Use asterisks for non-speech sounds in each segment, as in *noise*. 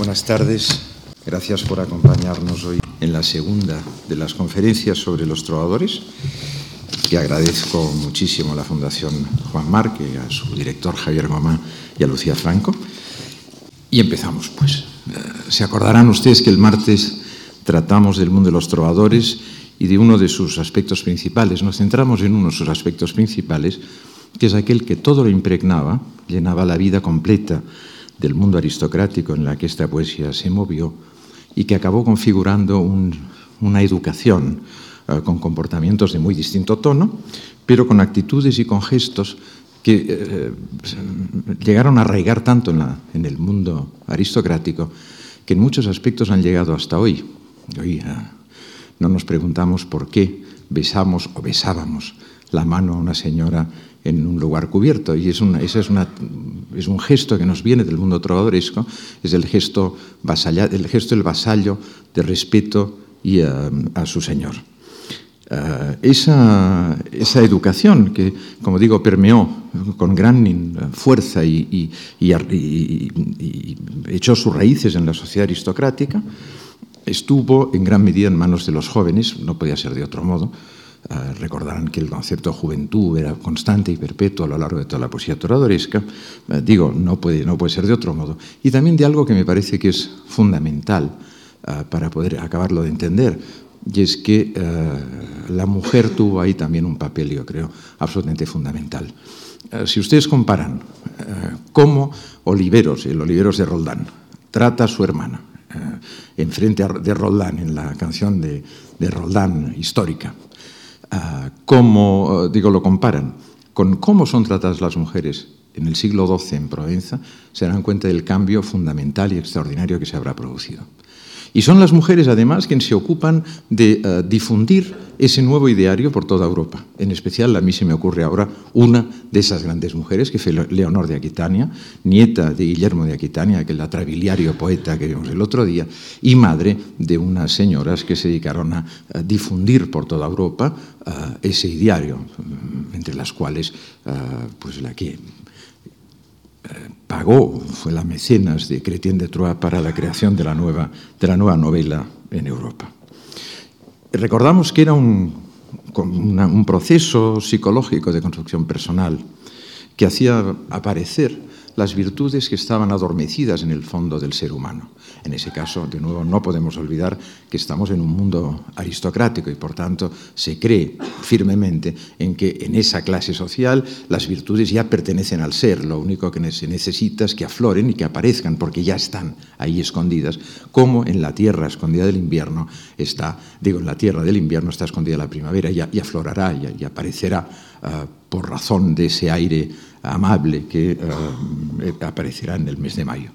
Buenas tardes. Gracias por acompañarnos hoy en la segunda de las conferencias sobre los trovadores, que agradezco muchísimo a la Fundación Juan Marque, a su director Javier Gomá y a Lucía Franco. Y empezamos, pues. Eh, se acordarán ustedes que el martes tratamos del mundo de los trovadores y de uno de sus aspectos principales. Nos centramos en uno de sus aspectos principales, que es aquel que todo lo impregnaba, llenaba la vida completa del mundo aristocrático en la que esta poesía se movió y que acabó configurando una educación eh, con comportamientos de muy distinto tono, pero con actitudes y con gestos que eh, llegaron a arraigar tanto en, el mundo aristocrático que en muchos aspectos han llegado hasta hoy. Hoy eh, no nos preguntamos por qué besamos o besábamos la mano a una señora en un lugar cubierto. Y es, ese es, es, un gesto que nos viene del mundo trovadoresco, es el gesto, el gesto del vasallo de respeto y a, su señor. Eh, esa, esa, educación que, como digo, permeó con gran fuerza y, y, y, echó sus raíces en la sociedad aristocrática, estuvo en gran medida en manos de los jóvenes, no podía ser de otro modo, Uh, recordarán que el concepto de juventud era constante y perpetuo a lo largo de toda la poesía toradoresca. Uh, digo, no puede, no puede ser de otro modo. Y también de algo que me parece que es fundamental uh, para poder acabarlo de entender, y es que la mujer tuvo ahí también un papel, yo creo, absolutamente fundamental. si ustedes comparan cómo Oliveros, el Oliveros de Roldán, trata a su hermana, enfrente de Roldán, en la canción de, de Roldán histórica, Ah, cómo, eh, digo, lo comparan con cómo son tratadas las mujeres en el siglo XII en Provenza, se darán cuenta del cambio fundamental y extraordinario que se habrá producido. Y son las mujeres, además, quienes se ocupan de uh, difundir ese nuevo ideario por toda Europa. En especial, a mí se me ocurre ahora una de esas grandes mujeres, que fue Leonor de Aquitania, nieta de Guillermo de Aquitania, que es la trabiliario poeta que vimos el otro día, y madre de unas señoras que se dedicaron a, difundir por toda Europa uh, ese ideario, entre las cuales uh, pues la que pagó, fue la mecenas de Chrétien de Troyes para la creación de la nueva, de la nueva novela en Europa. Recordamos que era un, un proceso psicológico de construcción personal que hacía aparecer las virtudes que estaban adormecidas en el fondo del ser humano. En ese caso, de nuevo, no podemos olvidar que estamos en un mundo aristocrático y, por tanto, se cree firmemente en que en esa clase social las virtudes ya pertenecen al ser. Lo único que se necesita es que afloren y que aparezcan, porque ya están ahí escondidas, como en la tierra escondida del invierno está, digo, en la tierra del invierno está escondida la primavera y, aflorará y, aparecerá por razón de ese aire amable que uh, aparecerá en el mes de mayo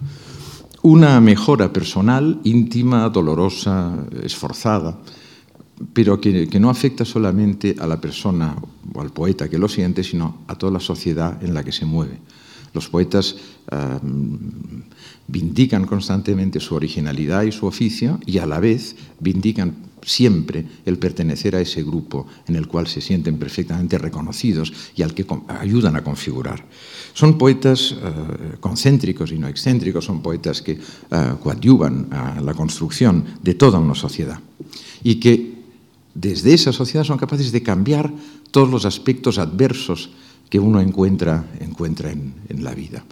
una mejora personal, íntima, dolorosa, esforzada, pero que, no afecta solamente a la persona o al poeta que lo siente, sino a toda la sociedad en la que se mueve. Los poetas vindican constantemente su originalidad y su oficio y a la vez vindican siempre el pertenecer a ese grupo en el cual se sienten perfectamente reconocidos y al que ayudan a configurar. Son poetas uh, concéntricos y no excéntricos, son poetas que uh, coadyuvan a la construcción de toda una sociedad y que desde esa sociedad son capaces de cambiar todos los aspectos adversos que uno encuentra, encuentra en, la vida.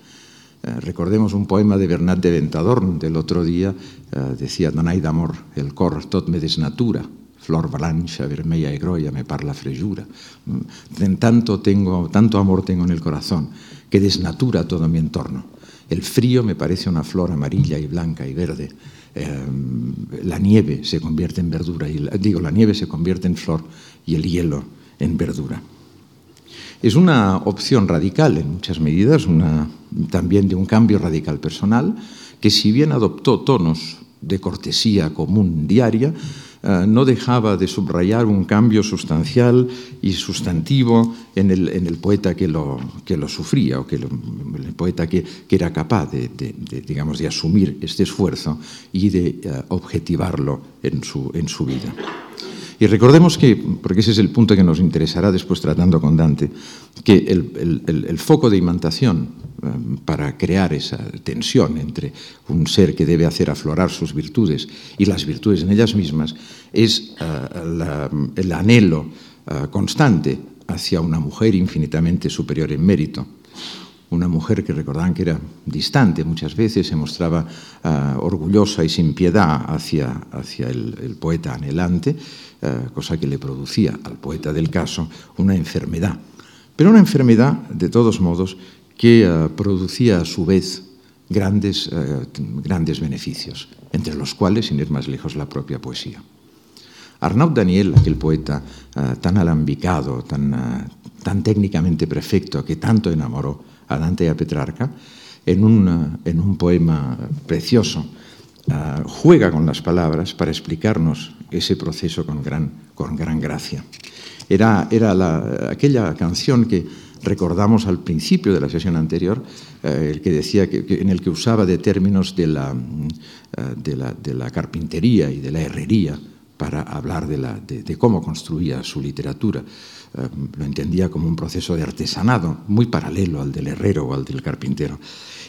Eh, recordemos un poema de Bernat de Ventadorn del otro día, eh, decía Danai d'amor, el cor tot me desnatura, flor blancha, vermella y groya me parla frejura. Mm, tanto, tengo, tanto amor tengo en el corazón que desnatura todo mi entorno. El frío me parece una flor amarilla y blanca y verde. Eh, la nieve se convierte en verdura, y, digo, la nieve se convierte en flor y el hielo en verdura. Es una opción radical en muchas medidas, también de un cambio radical personal, que si bien adoptó tonos de cortesía común diaria, eh, no dejaba de subrayar un cambio sustancial y sustantivo en el, poeta que lo, sufría o que el poeta que, era capaz de, digamos, de asumir este esfuerzo y de uh, objetivarlo en su vida. Y recordemos que, porque ese es el punto que nos interesará después tratando con Dante, que el, foco de imantación eh, para crear esa tensión entre un ser que debe hacer aflorar sus virtudes y las virtudes en ellas mismas es eh, el anhelo eh, constante hacia una mujer infinitamente superior en mérito. Una mujer que recordaban que era distante muchas veces, se mostraba orgullosa y sin piedad hacia, hacia el, el, poeta anhelante, uh, cosa que le producía al poeta del caso una enfermedad. Pero una enfermedad, de todos modos, que uh, producía a su vez grandes, grandes beneficios, entre los cuales, sin ir más lejos, la propia poesía. Arnaud Daniel, aquel poeta tan alambicado, tan, tan técnicamente perfecto, que tanto enamoró a Dante y a Petrarca, en un, en un poema precioso, uh, juega con las palabras para explicarnos ese proceso con gran, con gran gracia. Era, era la, aquella canción que recordamos al principio de la sesión anterior, eh, el que decía que, en el que usaba de términos de la, uh, de, la, de la, carpintería y de la herrería para hablar de, la, de cómo construía su literatura. Eh, lo entendía como un proceso de artesanado muy paralelo al del herrero o al del carpintero.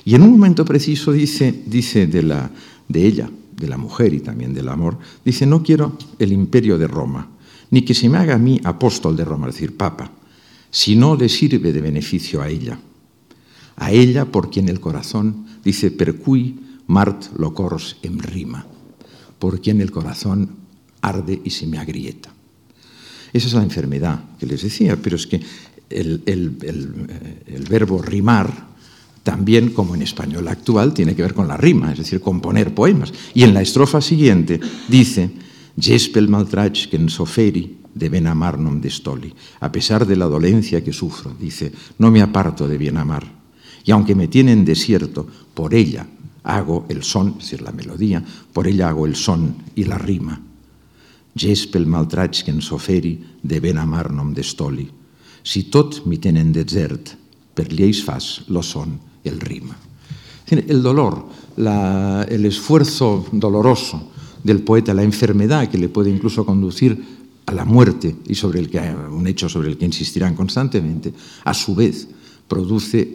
Y en un momento preciso dice, dice de, la, de ella, de la mujer y también del amor, dice, no quiero el imperio de Roma, ni que se me haga a mí apóstol de Roma, es decir, papa, si no le sirve de beneficio a ella. A ella por quien el corazón, dice, per cui mart locors em rima, por quien el corazón arde y se me agrieta. Esa es la enfermedad que les decía, pero es que el, el, el verbo rimar también, como en español actual, tiene que ver con la rima, es decir, componer poemas. Y en la estrofa siguiente dice, Jespel maltrach soferi de ben amar non destoli. A pesar de la dolencia que sufro, dice, no me aparto de bien amar. Y aunque me tiene en desierto, por ella hago el son, es decir, la melodía, por ella hago el son y la rima. Ges pel maltraig que ens oferi de ben amar nom d'estoli. Si tot mi tenen desert, per lleis fas lo son el rima. El dolor, el esfuerzo doloroso del poeta, la enfermedad que le puede incluso conducir a la muerte y sobre el que un hecho sobre el que insistirán constantemente, a su vez produce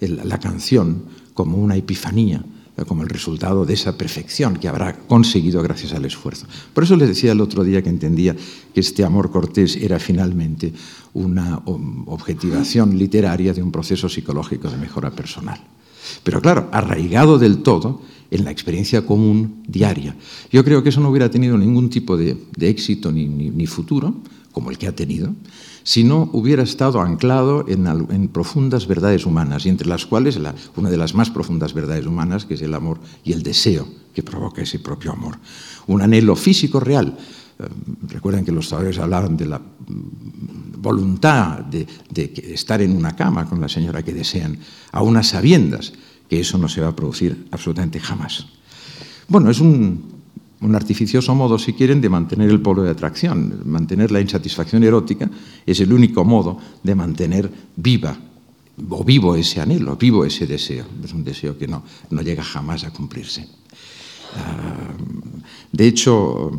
la canción como una epifanía como el resultado de esa perfección que habrá conseguido gracias al esfuerzo. Por eso les decía el otro día que entendía que este amor cortés era finalmente una objetivación literaria de un proceso psicológico de mejora personal. Pero claro, arraigado del todo en la experiencia común diaria. Yo creo que eso no hubiera tenido ningún tipo de, éxito ni futuro, como el que ha tenido, si no hubiera estado anclado en, en profundas verdades humanas, y entre las cuales la, una de las más profundas verdades humanas, que es el amor y el deseo que provoca ese propio amor. Un anhelo físico real. Eh, recuerden que los todavía hablaban de la mm, voluntad de, de estar en una cama con la señora que desean, a unas sabiendas que eso no se va a producir absolutamente jamás. Bueno, es un, un artificioso modo, si quieren, de mantener el polo de atracción. Mantener la insatisfacción erótica es el único modo de mantener viva o vivo ese anhelo, vivo ese deseo. Es un deseo que no, no llega jamás a cumplirse. Uh, de hecho,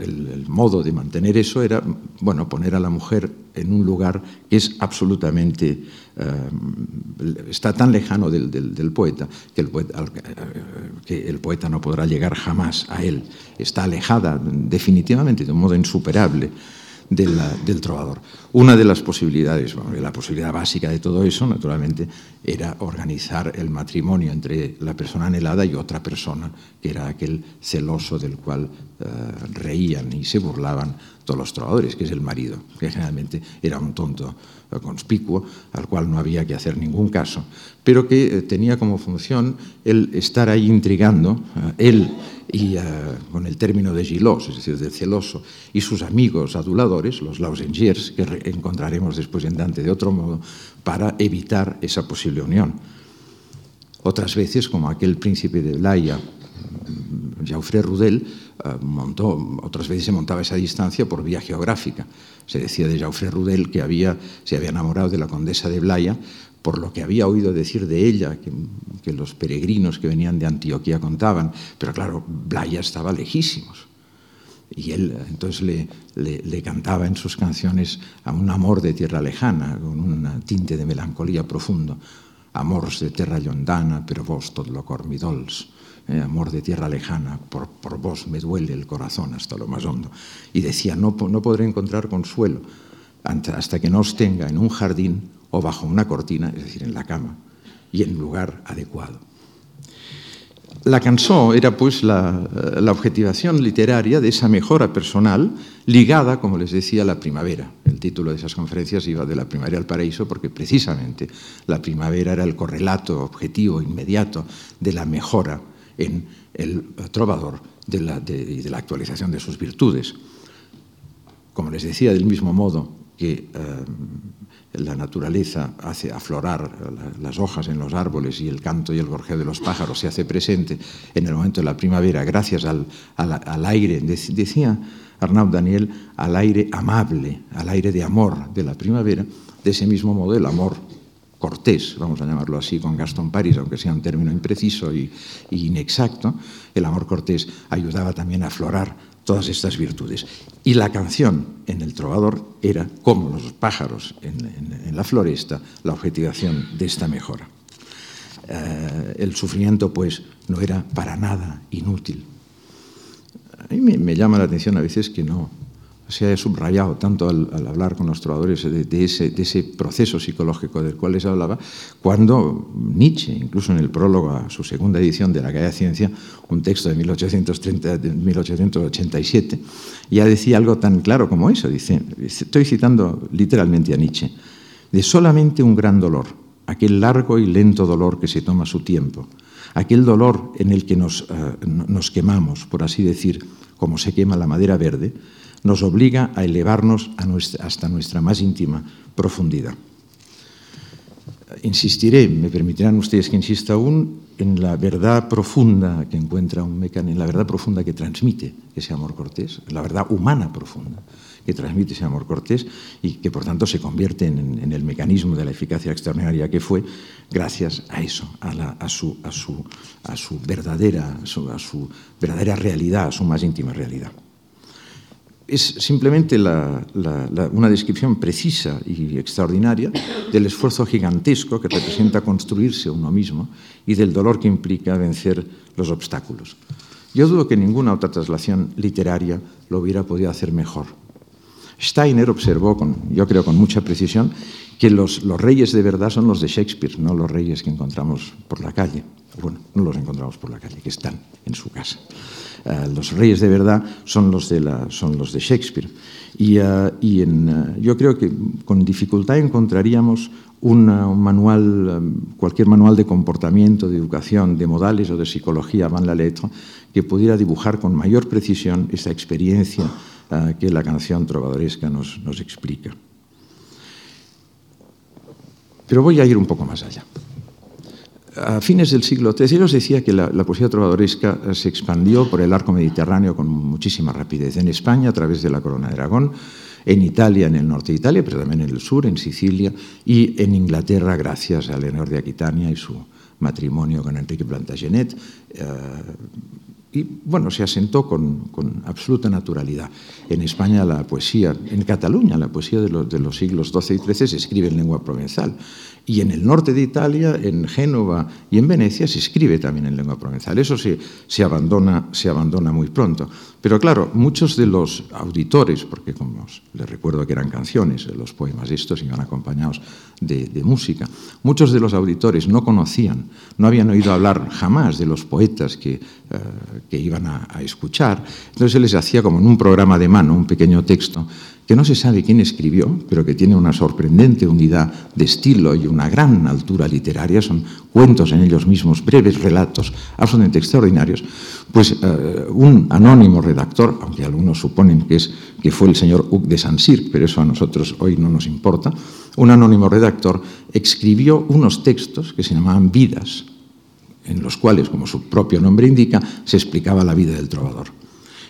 el, el, modo de mantener eso era, bueno, poner a la mujer en un lugar que es absolutamente eh, está tan lejano del, poeta, poeta, que el poeta no podrá llegar jamás a él. Está alejada definitivamente, de un modo insuperable, del, del trovador. Una de las posibilidades, bueno, la posibilidad básica de todo eso, naturalmente, era organizar el matrimonio entre la persona anhelada y otra persona, que era aquel celoso del cual eh, reían y se burlaban todos los trovadores, que es el marido, que generalmente era un tonto conspicuo, al cual no había que hacer ningún caso, pero que eh, tenía como función el estar ahí intrigando, eh, él y uh, con el término de gilos, es decir, del celoso, y sus amigos aduladores, los lausengiers, que encontraremos después en Dante de otro modo, para evitar esa posible unión. Otras veces, como aquel príncipe de Laia, Jaufré Rudel, uh, montó, otras veces se montaba esa distancia por vía geográfica. Se decía de Jaufré Rudel que había, se había enamorado de la condesa de Blaya por lo que había oído decir de ella, que, los peregrinos que venían de Antioquía contaban, pero claro, Blaya estaba lejísimos. Y él entonces le, le, cantaba en sus canciones a un amor de tierra lejana, con un tinte de melancolía profundo. Amors de tierra londana, pero vos todo lo cor mi eh, amor de tierra lejana, por, por, vos me duele el corazón hasta lo más hondo. Y decía, no, no podré encontrar consuelo hasta que no os tenga en un jardín o bajo una cortina, es decir, en la cama, y en lugar adecuado. La canción era pues la, la, objetivación literaria de esa mejora personal ligada, como les decía, a la primavera. El título de esas conferencias iba de la primavera al paraíso porque precisamente la primavera era el correlato objetivo inmediato de la mejora en el trovador de, de la actualización de sus virtudes. Como les decía, del mismo modo que eh, la naturaleza hace aflorar las hojas en los árboles y el canto y el gorjeo de los pájaros se hace presente en el momento de la primavera gracias al, al, al aire, decía Arnaud Daniel, al aire amable, al aire de amor de la primavera, de ese mismo modo el amor cortés, vamos a llamarlo así con Gaston Paris, aunque sea un término impreciso y inexacto, el amor cortés ayudaba también a aflorar todas estas virtudes. Y la canción en el trovador era, como los pájaros en, la floresta, la objetivación de esta mejora. Eh, el sufrimiento, pues, no era para nada inútil. A mí me llama la atención a veces que no, se ha subrayado tanto al, hablar con los trovadores de, de, ese, de, ese, proceso psicológico del cual les hablaba, cuando Nietzsche, incluso en el prólogo a su segunda edición de La Calle de Ciencia, un texto de, 1830, de 1887, ya decía algo tan claro como eso. Dice, estoy citando literalmente a Nietzsche, de solamente un gran dolor, aquel largo y lento dolor que se toma su tiempo, aquel dolor en el que nos, uh, nos quemamos, por así decir, como se quema la madera verde, nos obliga a elevarnos hasta nuestra más íntima profundidad. Insistiré, me permitirán ustedes que insista aún, en la verdad profunda que encuentra un mecanismo, en la verdad profunda que transmite ese amor cortés, la verdad humana profunda que transmite ese amor cortés y que por tanto se convierte en, el mecanismo de la eficacia extraordinaria que fue gracias a eso, a, su, verdadera, a su, a su verdadera realidad, a su más íntima realidad es simplemente una descripción precisa y extraordinaria del esfuerzo gigantesco que representa construirse uno mismo y del dolor que implica vencer los obstáculos. Yo dudo que ninguna otra traslación literaria lo hubiera podido hacer mejor. Steiner observó, con, yo creo con mucha precisión, que los, reyes de verdad son los de Shakespeare, no los reyes que encontramos por la calle. Bueno, no los encontramos por la calle, que están en su casa. Uh, los reyes de verdad son los de, la, son los de Shakespeare. Y, en, uh, yo creo que con dificultad encontraríamos un manual, cualquier manual de comportamiento, de educación, de modales o de psicología van la letra, que pudiera dibujar con mayor precisión esa experiencia que la canción trovadoresca nos, nos explica. Pero voy a ir un poco más allá a fines del siglo XIII os decía que la, la, poesía trovadoresca se expandió por el arco mediterráneo con muchísima rapidez. En España, a través de la corona de Aragón, en Italia, en el norte de Italia, pero también en el sur, en Sicilia, y en Inglaterra, gracias a Leonor de Aquitania y su matrimonio con Enrique Plantagenet. Eh, y bueno, se asentó con, absoluta naturalidad. En España la poesía, en Cataluña la poesía de los, de los siglos XII y XIII se escribe en lengua provenzal. Y en el norte de Italia, en Génova y en Venecia, se escribe también en lengua provenzal. Eso se, se, abandona, se abandona muy pronto. Pero claro, muchos de los auditores, porque como les recuerdo que eran canciones, los poemas estos iban acompañados de, de música, muchos de los auditores no conocían, no habían oído hablar jamás de los poetas que, uh, que iban a, a escuchar. Entonces se les hacía como en un programa de mano, un pequeño texto, que no se sabe quién escribió, pero que tiene una sorprendente unidad de estilo y una gran altura literaria, son cuentos en ellos mismos, breves relatos absolutamente extraordinarios, pues uh, un anónimo redactor, aunque algunos suponen que, es, que fue el señor Hug de Saint-Cyr, pero eso a nosotros hoy no nos importa, un anónimo redactor escribió unos textos que se llamaban Vidas, en los cuales, como su propio nombre indica, se explicaba la vida del trovador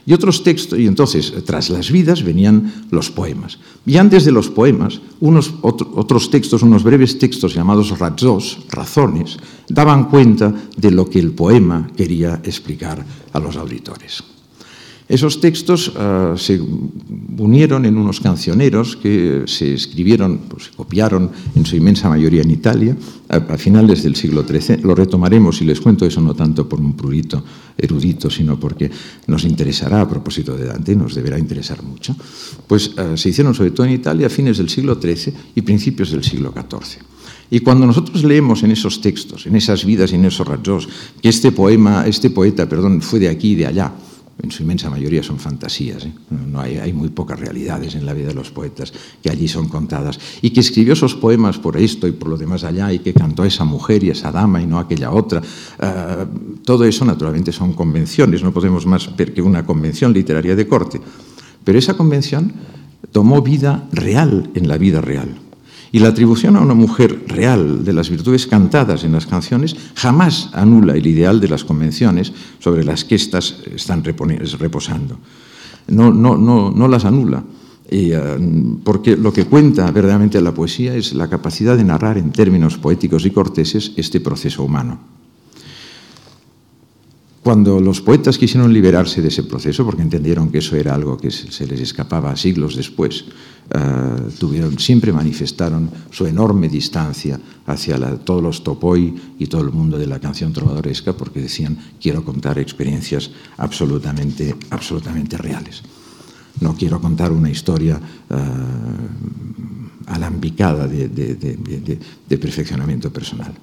y otros textos, y entonces tras las vidas venían los poemas. Y antes de los poemas, unos otro, otros textos, unos breves textos llamados razos, razones, daban cuenta de lo que el poema quería explicar a los auditores. Esos textos uh, se unieron en unos cancioneros que se escribieron, pues, se copiaron en su inmensa mayoría en Italia a, finales del siglo XIII. Lo retomaremos y les cuento eso no tanto por un prurito erudito, sino porque nos interesará a propósito de Dante, nos deberá interesar mucho. Pues uh, se hicieron sobre todo en Italia a fines del siglo XIII y principios del siglo XIV. Y cuando nosotros leemos en esos textos, en esas vidas y en esos rayos, que este poema, este poeta, perdón, fue de aquí y de allá, en su inmensa mayoría son fantasías, ¿eh? no hay, muy pocas realidades en la vida de los poetas que allí son contadas, y que escribió esos poemas por esto y por lo demás allá, y que cantó a esa mujer y a esa dama y no a aquella otra. Uh, todo eso naturalmente son convenciones, no podemos más ver que una convención literaria de corte, pero esa convención tomó vida real en la vida real. Y la atribución a una mujer real de las virtudes cantadas en las canciones jamás anula el ideal de las convenciones sobre las que éstas están reposando. No, no, no, no las anula. Uh, porque lo que cuenta verdaderamente la poesía es la capacidad de narrar en términos poéticos y corteses este proceso humano. Cuando los poetas quisieron liberarse de ese proceso, porque entendieron que eso era algo que se les escapaba siglos después, uh, tuvieron, siempre manifestaron su enorme distancia hacia todos los topoi y todo el mundo de la canción trovadoresca, porque decían, quiero contar experiencias absolutamente, absolutamente reales. No quiero contar una historia uh, alambicada de perfeccionamiento personal.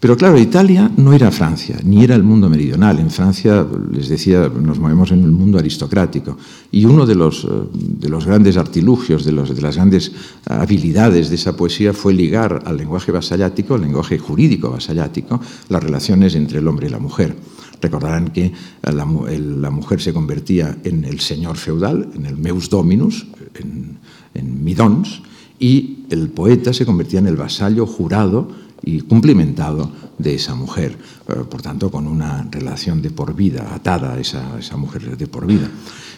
Pero claro, Italia no era Francia, ni era el mundo meridional. En Francia, les decía, nos movemos en el mundo aristocrático. Y uno de los, de los grandes artilugios, de, las grandes habilidades de esa poesía fue ligar al lenguaje vasallático, al lenguaje jurídico vasallático, las relaciones entre el hombre y la mujer. Recordarán que la, mujer se convertía en el señor feudal, en el meus dominus, en midons, y el poeta se convertía en el vasallo jurado y cumplimentado de esa mujer, eh, por tanto, con una relación de por vida, atada a esa, esa mujer de por vida.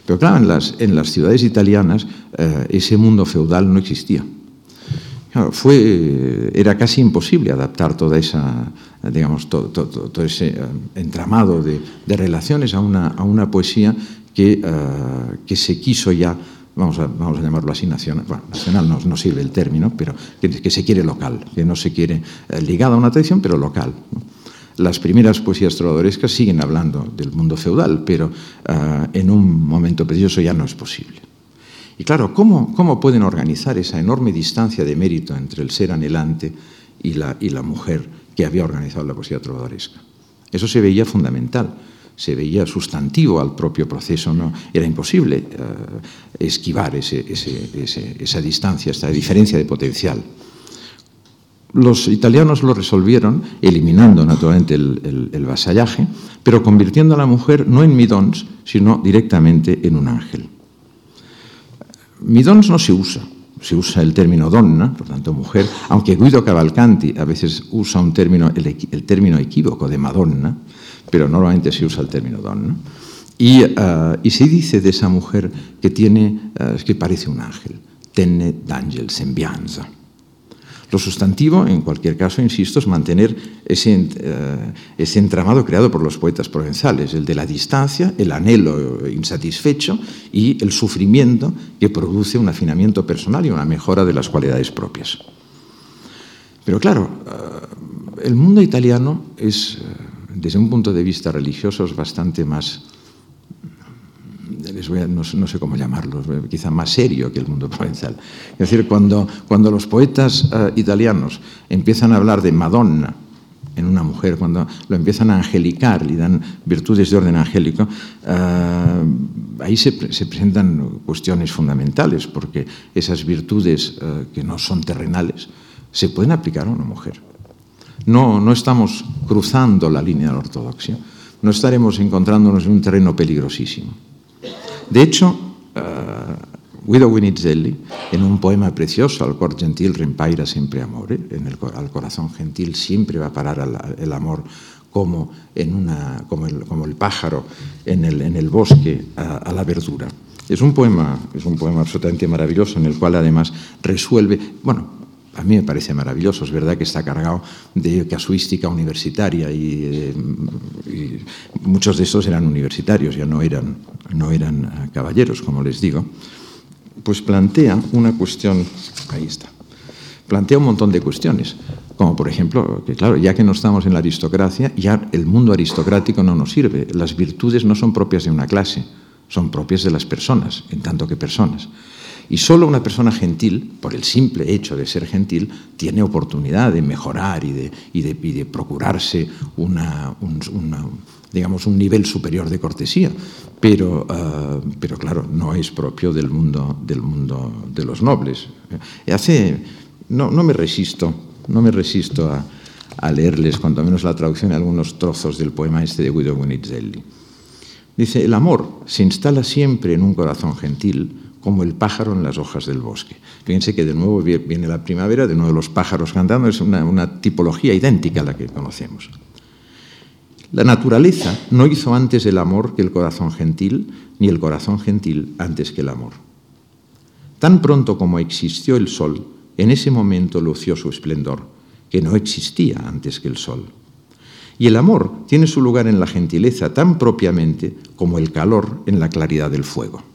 Pero claro, en las, en las ciudades italianas eh, ese mundo feudal no existía. Claro, fue, era casi imposible adaptar toda esa, digamos, todo, todo, todo ese eh, entramado de, de, relaciones a una, a una poesía que, uh, que se quiso ya vamos a, vamos a llamarlo así, nacional, bueno, nacional no, no, sirve el término, pero que, que, se quiere local, que no se quiere eh, ligada a una tradición, pero local. ¿no? Las primeras poesías trovadorescas siguen hablando del mundo feudal, pero uh, en un momento preciso ya no es posible. Y claro, ¿cómo, ¿cómo, pueden organizar esa enorme distancia de mérito entre el ser anhelante y la, y la mujer que había organizado la poesía trovadoresca? Eso se veía fundamental se veía sustantivo al propio proceso, no era imposible uh, esquivar ese, esa distancia, esta diferencia de potencial. Los italianos lo resolvieron eliminando naturalmente el, el, el, vasallaje, pero convirtiendo a la mujer no en midons, sino directamente en un ángel. Midons no se usa, se usa el término donna, por tanto mujer, aunque Guido Cavalcanti a veces usa un término, el, término equívoco de Madonna, pero normalmente se usa el término don. ¿no? Y, y, se dice de esa mujer que tiene, uh, que parece un ángel, tenne d'angel sembianza. Lo sustantivo, en cualquier caso, insisto, es mantener ese, uh, ese, entramado creado por los poetas provenzales, el de la distancia, el anhelo insatisfecho y el sufrimiento que produce un afinamiento personal y una mejora de las cualidades propias. Pero claro, el mundo italiano es desde un punto de vista religioso es bastante más, no, sé cómo llamarlo, quizá más serio que el mundo *laughs* provenzal. Es decir, cuando, cuando los poetas uh, italianos empiezan a hablar de Madonna en una mujer, cuando lo empiezan a angelicar, le dan virtudes de orden angélico, uh, ahí se, se, presentan cuestiones fundamentales, porque esas virtudes que no son terrenales se pueden aplicar a una mujer. No, no estamos cruzando la línea de la ortodoxia, no estaremos encontrándonos en un terreno peligrosísimo. De hecho, uh, Guido Guinizelli, en un poema precioso, Al cor gentil siempre amore, en el, al corazón gentil siempre va a parar el amor como, en una, como, el, como el pájaro en el, en el bosque a, a la verdura. Es un poema, es un poema absolutamente maravilloso en el cual además resuelve, bueno, a mí me parece maravilloso. Es verdad que está cargado de casuística universitaria y, muchos de estos eran universitarios, ya no eran, no eran eh, caballeros, como les digo. Pues plantea una cuestión, ahí está, plantea un montón de cuestiones, como por ejemplo, que claro, ya que no estamos en la aristocracia, ya el mundo aristocrático no nos sirve. Las virtudes no son propias de una clase, son propias de las personas, en tanto que personas. Y solo una persona gentil, por el simple hecho de ser gentil, tiene oportunidad de mejorar y de, y procurarse un, digamos, un nivel superior de cortesía. Pero, ah, pero claro, no es propio del mundo, del mundo de los nobles. Hace, no, no me resisto, no me resisto a, leerles, cuanto menos la traducción, de algunos trozos del poema este de Guido Guinizelli. Dice, el amor se instala siempre en un corazón gentil, como el pájaro en las hojas del bosque. Fíjense que de nuevo viene la primavera, de nuevo los pájaros cantando, es una, tipología idéntica a la que conocemos. La naturaleza no hizo antes el amor que el corazón gentil, ni el corazón gentil antes que el amor. Tan pronto como existió el sol, en ese momento lució su esplendor, que no existía antes que el sol. Y el amor tiene su lugar en la gentileza tan propiamente como el calor en la claridad del fuego.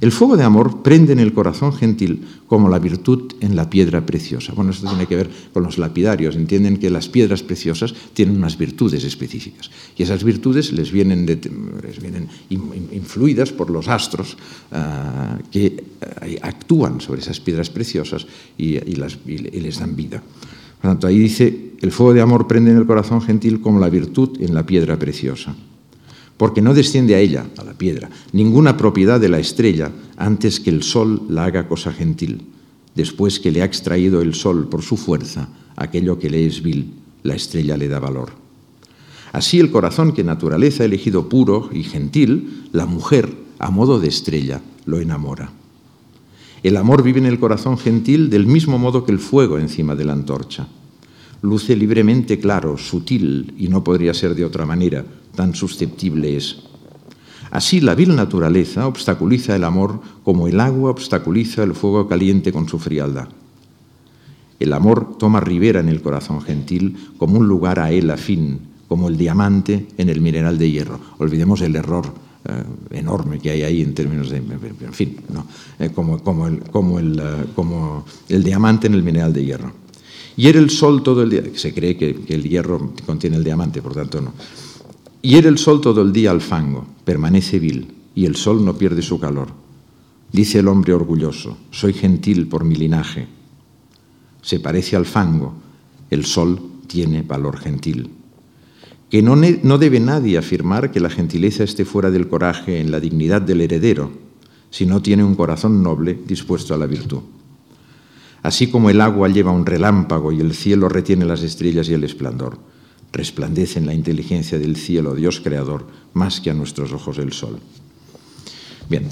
El fuego de amor prende en el corazón gentil como la virtud en la piedra preciosa. Bueno, esto tiene que ver con los lapidarios. Entienden que las piedras preciosas tienen unas virtudes específicas. Y esas virtudes les vienen, vienen influidas por los astros ah, que ah, actúan sobre esas piedras preciosas y, y les dan vida. Por tanto, ahí dice, el fuego de amor prende en el corazón gentil como la virtud en la piedra preciosa porque no desciende a ella, a la piedra, ninguna propiedad de la estrella antes que el sol la haga cosa gentil, después que le ha extraído el sol por su fuerza aquello que le es vil, la estrella le da valor. Así el corazón que naturaleza ha elegido puro y gentil, la mujer, a modo de estrella, lo enamora. El amor vive en el corazón gentil del mismo modo que el fuego encima de la antorcha. Luce libremente claro, sutil, y no podría ser de otra manera, tan susceptible es. Así la vil naturaleza obstaculiza el amor como el agua obstaculiza el fuego caliente con su frialdad. El amor toma ribera en el corazón gentil como un lugar a él afín, como el diamante en el mineral de hierro. Olvidemos el error eh, enorme que hay ahí en términos de... En fin, no, eh, como, como, el, como, el, eh, como el diamante en el mineral de hierro. Y era el sol todo el día. Se cree que, que el hierro contiene el diamante, por tanto no. Hiere el sol todo el día al fango, permanece vil, y el sol no pierde su calor. Dice el hombre orgulloso, soy gentil por mi linaje. Se parece al fango, el sol tiene valor gentil. Que no, no debe nadie afirmar que la gentileza esté fuera del coraje en la dignidad del heredero, si no tiene un corazón noble dispuesto a la virtud. Así como el agua lleva un relámpago y el cielo retiene las estrellas y el esplendor resplandece en la inteligencia del cielo, Dios creador, más que a nuestros ojos el sol. Bien,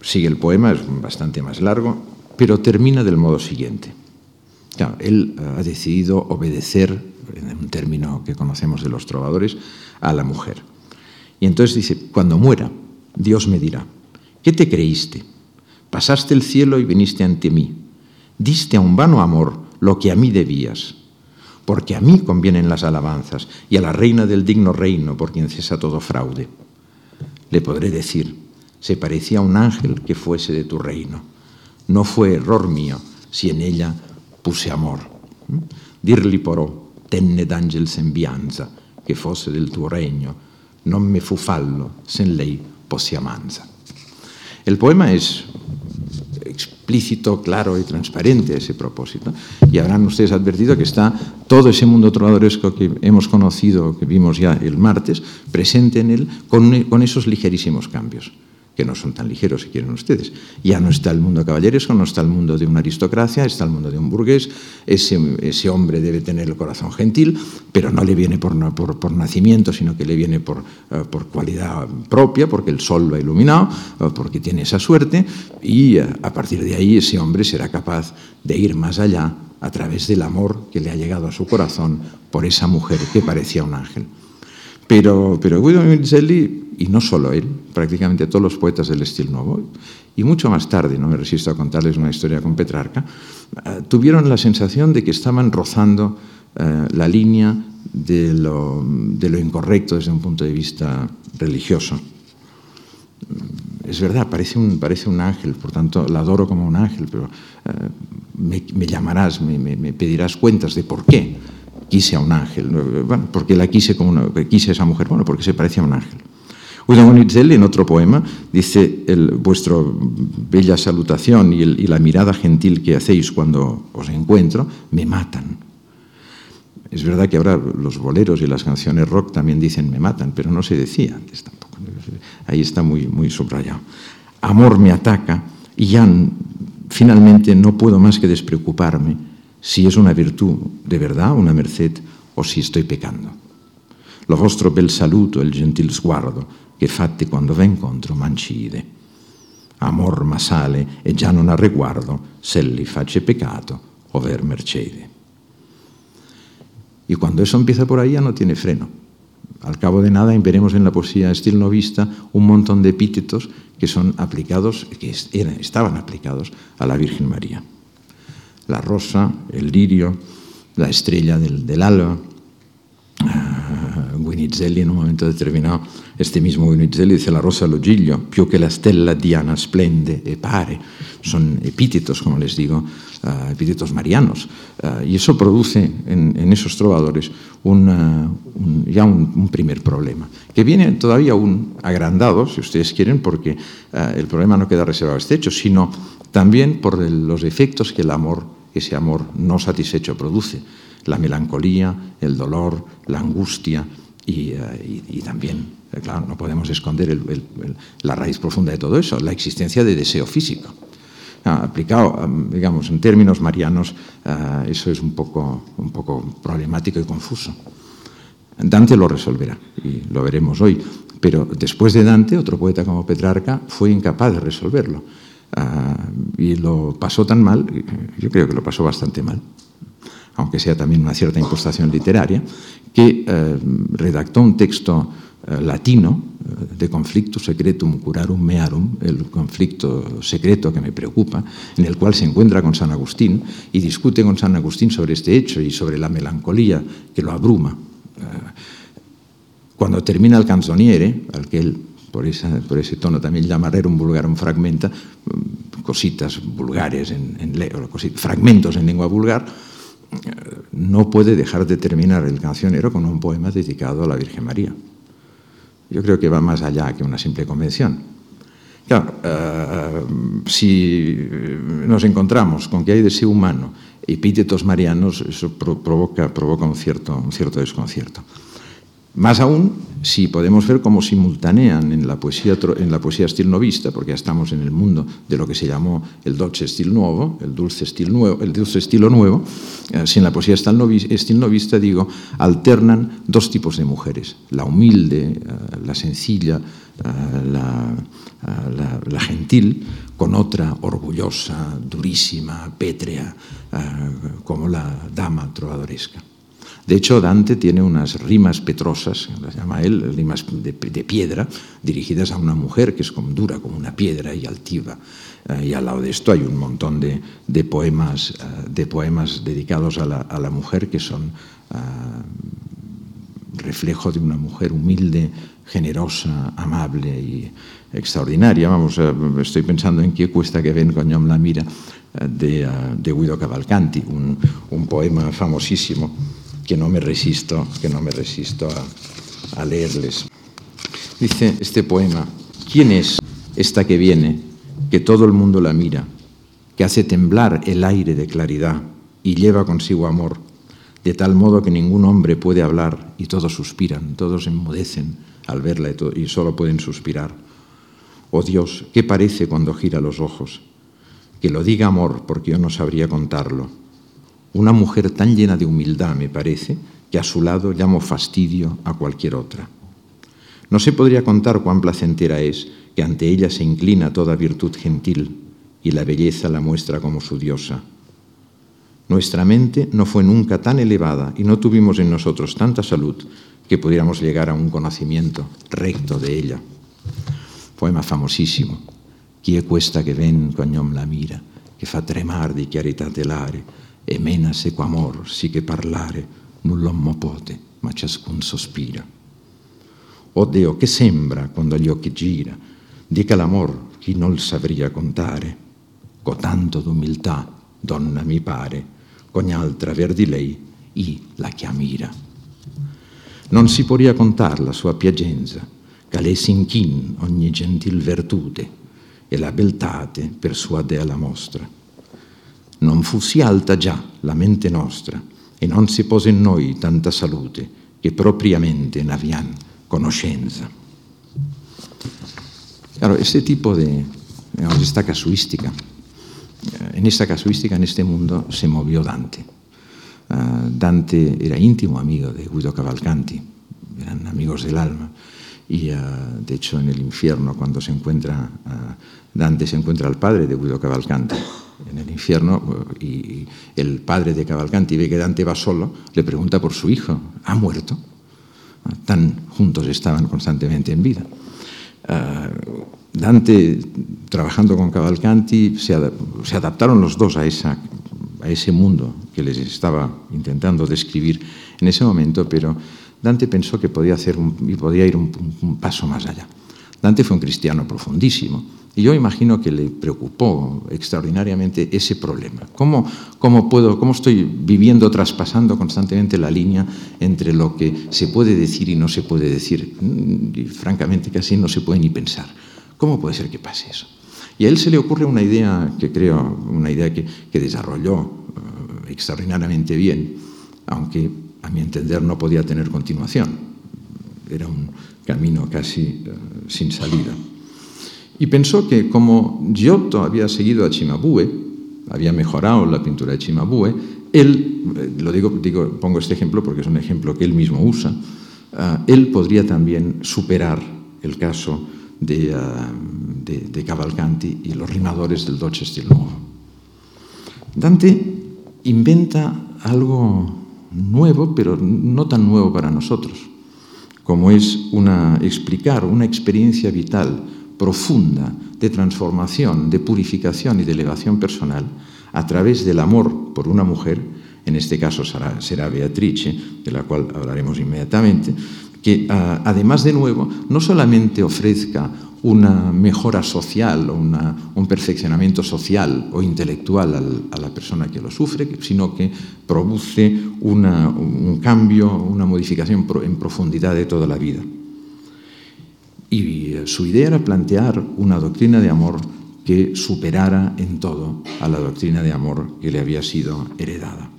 sigue el poema, es bastante más largo, pero termina del modo siguiente. él ha decidido obedecer, en un término que conocemos de los trovadores, a la mujer. Y entonces dice, cuando muera, Dios me dirá, ¿qué te creíste? Pasaste el cielo y viniste ante mí. Diste a un vano amor lo que a mí debías porque a mí convienen las alabanzas, y a la reina del digno reino, por quien cesa todo fraude. Le podré decir, se parecía a un ángel que fuese de tu reino. No fue error mío si en ella puse amor. ¿Mm? Dirli porò, tenne d'angel sembianza, che fosse del tuo regno, non me fu fallo, sen lei posi amanza. El poema es explícito, claro y transparente ese propósito. Y habrán ustedes advertido que está todo ese mundo trovadoresco que hemos conocido, que vimos ya el martes, presente en él con esos ligerísimos cambios que no son tan ligeros si quieren ustedes. Ya no está el mundo caballeresco, no está el mundo de una aristocracia, está el mundo de un burgués. Ese, hombre debe tener el corazón gentil, pero no le viene por, nacimiento, sino que le viene por, uh, por, cualidad propia, porque el sol lo ha iluminado, uh, porque tiene esa suerte, y uh, a partir de ahí ese hombre será capaz de ir más allá a través del amor que le ha llegado a su corazón por esa mujer que parecía un ángel. Pero, pero Guido y no solo él, prácticamente todos los poetas del estilo nuevo, y mucho más tarde, no me resisto a contarles una historia con Petrarca, eh, tuvieron la sensación de que estaban rozando eh, la línea de lo, de lo, incorrecto desde un punto de vista religioso. Es verdad, parece un, parece un ángel, por tanto la adoro como un ángel, pero eh, me, me, llamarás, me, me, pedirás cuentas de por qué quise a un ángel. Bueno, porque la quise como una, quise a esa mujer, bueno, porque se parecía a un ángel. Guido Monizelli, en otro poema, dice, el, vuestra bella salutación y, el, y la mirada gentil que hacéis cuando os encuentro, me matan. Es verdad que ahora los boleros y las canciones rock también dicen me matan, pero no se decía antes tampoco. Ahí está muy, muy subrayado. Amor me ataca y ya finalmente no puedo más que despreocuparme si es una virtud de verdad, una merced, o si estoy pecando. Lo vostro bel saluto e il gentil sguardo che fatti quando ve incontro mancide. Amor ma sale e già non ha reguardo se li face peccato o ver mercede. Y cuando eso empieza por ahí ya no tiene freno. Al cabo de nada veremos en la poesía estilo novista un montón de epítetos que son aplicados, que eran, estaban aplicados a la Virgen María. La rosa, el lirio, la estrella del, del alba. Guinizelli en un momento determinado, este mismo Guinizelli dice la rosa lo giglio, più che la stella Diana splende e pare. Son epítetos, como les digo, uh, epítetos marianos. Uh, y eso produce en, esos trovadores un, ya un, primer problema, que viene todavía aún agrandado, si ustedes quieren, porque el problema no queda reservado a este hecho, sino también por los efectos que el amor, ese amor no satisfecho produce. La melancolía, el dolor, la angustia y, y también, claro, no podemos esconder la raíz profunda de todo eso, la existencia de deseo físico. Ah, aplicado, digamos, en términos marianos, uh, eso es un poco, un poco problemático y confuso. Dante lo resolverá, y lo veremos hoy, pero después de Dante, otro poeta como Petrarca fue incapaz de resolverlo. Uh, y lo pasó tan mal, yo creo que lo pasó bastante mal, aunque sea también una cierta impostación literaria, que uh, redactó un texto latino, de conflicto secretum curarum mearum, el conflicto secreto que me preocupa, en el cual se encuentra con San Agustín y discute con San Agustín sobre este hecho y sobre la melancolía que lo abruma. Cuando termina el canzoniere, al que él por, por ese tono también llama rerum vulgarum fragmenta, cositas vulgares, en, en cositas, fragmentos en lengua vulgar, no puede dejar de terminar el cancionero con un poema dedicado a la Virgen María. Yo creo que va más allá que una simple convención. Claro, uh, si nos encontramos con que hay deseo humano epítetos marianos, eso pro provoca, un cierto desconcierto. Más aún, si podemos ver cómo simultanean en la poesía, en la poesía estilo novista, porque ya estamos en el mundo de lo que se llamó el dolce estilo nuevo, el dulce estilo nuevo, el dulce estilo nuevo, eh, si en la poesía estilo novista, digo, alternan dos tipos de mujeres, la humilde, eh, la sencilla, eh, la, la, gentil, con otra orgullosa, durísima, pétrea, como la dama trovadoresca. De hecho, Dante tiene unas rimas petrosas, las llama él, rimas de, de, piedra, dirigidas a una mujer que es como dura como una piedra y altiva. Uh, y al lado de esto hay un montón de, de poemas, uh, de poemas dedicados a la, a la, mujer que son uh, reflejo de una mujer humilde, generosa, amable y extraordinaria. Vamos, estoy pensando en qué cuesta que ven con la mira de, de Guido Cavalcanti, un, un poema famosísimo que no me resisto, que no me resisto a, leerles. Dice este poema, ¿quién es esta que viene, que todo el mundo la mira, que hace temblar el aire de claridad y lleva consigo amor, de tal modo que ningún hombre puede hablar y todos suspiran, todos enmudecen al verla y solo pueden suspirar? Oh Dios, ¿qué parece cuando gira los ojos? Que lo diga amor, porque yo no sabría contarlo una mujer tan llena de humildad, me parece, que a su lado llamo fastidio a cualquier otra. No se podría contar cuán placentera es que ante ella se inclina toda virtud gentil y la belleza la muestra como su diosa. Nuestra mente no fue nunca tan elevada y no tuvimos en nosotros tanta salud que pudiéramos llegar a un conocimiento recto de ella. Poema famosissimo. Chi è questa che ven cognom la mira, che fa tremar di chiaritate l'are, e mena seco amor, sì che parlare, null'uomo pote, ma ciascun sospira. O Deo, che sembra quando gli occhi gira, dica l'amor chi non savria contare, co tanto d'umiltà, donna mi pare, ogni altra ver di lei, i la chiamira. Non si poria contar la sua piagenza, che s'inchin ogni gentil vertute, e la beltate per sua dea la mostra. Non fu sì alta già la mente nostra, e non si pose in noi tanta salute, che propriamente n'avian conoscenza. Claro, este tipo de, digamos, esta casuística, eh, en esta casuística, en este mundo, se movió Dante. Uh, Dante era íntimo amigo de Guido Cavalcanti, eran amigos del alma. Y uh, de hecho en el infierno, cuando uh, Dante se encuentra al padre de Guido Cavalcanti en el infierno y el padre de Cavalcanti ve que Dante va solo, le pregunta por su hijo, ¿ha muerto? tan juntos estaban constantemente en vida. Uh, Dante, trabajando con Cavalcanti, se, ad se adaptaron los dos a, ese mundo que les estaba intentando describir en ese momento, pero Dante pensó que podía, hacer podía ir un paso más allá. Dante fue un cristiano profundísimo y yo imagino que le preocupó extraordinariamente ese problema. ¿Cómo, cómo, puedo, ¿Cómo estoy viviendo, traspasando constantemente la línea entre lo que se puede decir y no se puede decir? Mm, y francamente casi no se puede ni pensar. ¿Cómo puede ser que pase eso? Y a él se le ocurre una idea que creo, una idea que, que desarrolló uh, extraordinariamente bien, aunque a mi entender no podía tener continuación. Era un camino casi uh, sin salida y pensó que como Giotto había seguido a Cimabue, había mejorado la pintura de Cimabue, él, eh, lo digo, pongo este ejemplo porque es un ejemplo que él mismo usa, uh, él podría también superar el caso de, uh, de, Cavalcanti y los rimadores del Dolce Lugo. Dante inventa algo nuevo, pero no tan nuevo para nosotros, como es una, explicar una experiencia vital profunda de transformación, de purificación y de elevación personal a través del amor por una mujer, en este caso será, Beatrice, de la cual hablaremos inmediatamente, que uh, además de nuevo no solamente ofrezca una mejora social o una, un perfeccionamiento social o intelectual al, a la persona que lo sufre, sino que produce un cambio, una modificación en profundidad de toda la vida. Y su idea era plantear una doctrina de amor que superara en todo a la doctrina de amor que le había sido heredada.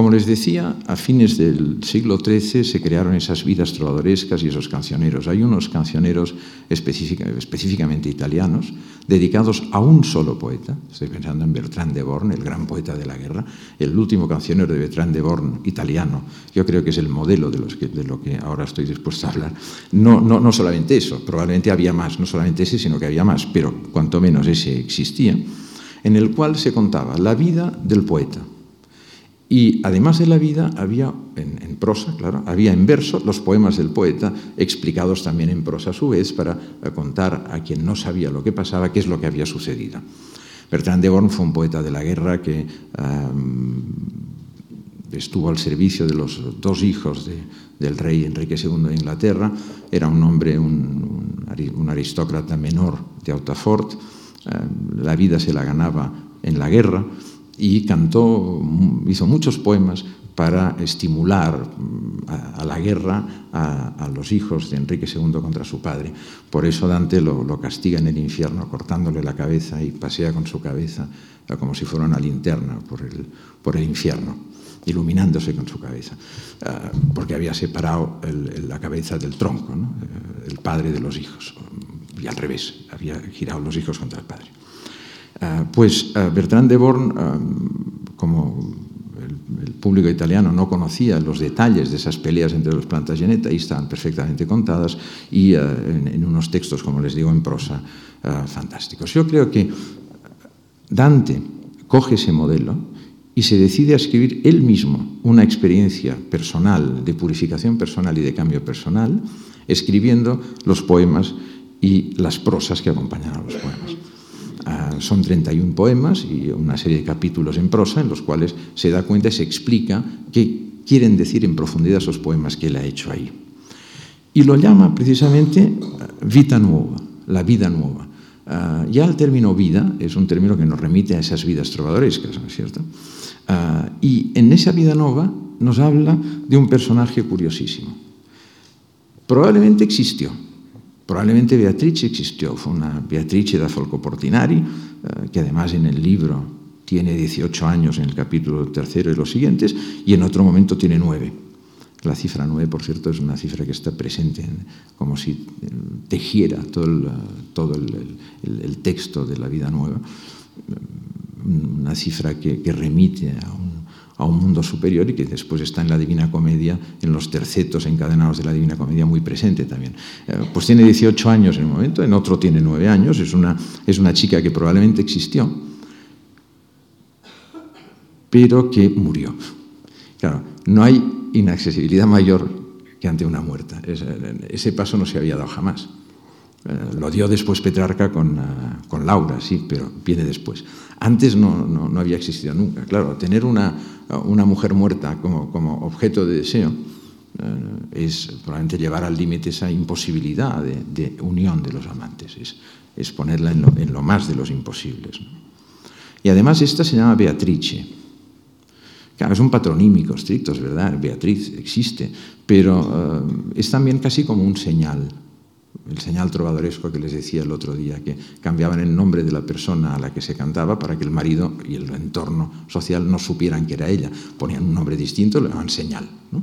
Como les decía, a fines del siglo XIII se crearon esas vidas trovadorescas y esos cancioneros. Hay unos cancioneros específicamente italianos dedicados a un solo poeta. Estoy pensando en Bertrand de Born, el gran poeta de la guerra, el último cancionero de Bertrand de Born italiano. Yo creo que es el modelo de, de lo que ahora estoy dispuesto a hablar. No, no, no solamente eso, probablemente había más, no solamente ese, sino que había más, pero cuanto menos ese existía, en el cual se contaba la vida del poeta y además de la vida, había en, prosa, claro, había en verso los poemas del poeta, explicados también en prosa a su vez, para contar a quien no sabía lo que pasaba, qué es lo que había sucedido. Bertrand de Born fue un poeta de la guerra que um, estuvo al servicio de los dos hijos de, del rey Enrique II de Inglaterra, era un hombre, un, aristócrata menor de Hautefort, uh, la vida se la ganaba en la guerra, y cantó, hizo muchos poemas para estimular mm, a, la guerra a, los hijos de Enrique II contra su padre. Por eso Dante lo, castiga en el infierno, cortándole la cabeza y pasea con su cabeza eh, como si fuera una linterna por el, por el infierno, iluminándose con su cabeza, uh, porque había separado la cabeza del tronco, ¿no? el padre de los hijos, y al revés, había girado los hijos contra el padre. Uh, pues uh, Bertrand de Born, uh, como el, el, público italiano no conocía los detalles de esas peleas entre los Plantagenet, ahí están perfectamente contadas y en, en, unos textos, como les digo, en prosa, fantásticos. Yo creo que Dante coge ese modelo y se decide a escribir él mismo una experiencia personal, de purificación personal y de cambio personal, escribiendo los poemas y las prosas que acompañan a los poemas. Ah, son 31 poemas y una serie de capítulos en prosa en los cuales se da cuenta y se explica qué quieren decir en profundidad esos poemas que él ha hecho ahí. Y lo llama precisamente Vita Nueva, la vida nueva. Ah, ya el término vida es un término que nos remite a esas vidas trovadorescas, ¿no es cierto? Ah, y en esa vida nueva nos habla de un personaje curiosísimo. Probablemente existió, probablemente Beatrice existió, fue una Beatrice da Folco Portinari, ah, que además en el libro tiene 18 años en el capítulo tercero y los siguientes, y en otro momento tiene nueve. La cifra 9, por cierto, es una cifra que está presente como si eh, tejiera todo, el, todo el, texto de la vida nueva, una cifra que, remite a un, a un, mundo superior y que después está en la Divina Comedia, en los tercetos encadenados de la Divina Comedia, muy presente también. Eh, pues tiene 18 años en el momento, en otro tiene 9 años, es una, es una chica que probablemente existió, pero que murió. Claro, no hay inaccesibilidad mayor que ante una muerta. Ese paso no se había dado jamás. Eh, lo dio después Petrarca con, eh, con Laura, sí, pero viene después. Antes no, no, había existido nunca. Claro, tener una, una mujer muerta como, como, objeto de deseo eh, es probablemente llevar al límite esa imposibilidad de, de, unión de los amantes, es, es ponerla en lo, más de los imposibles. Y además esta se llama Beatrice. Claro, es un patronímico estricto, es verdad, Beatriz existe, pero uh, es también casi como un señal, el señal trovadoresco que les decía el otro día, que cambiaban el nombre de la persona a la que se cantaba para que el marido y el entorno social no supieran que era ella. Ponían un nombre distinto, le llamaban señal. ¿no?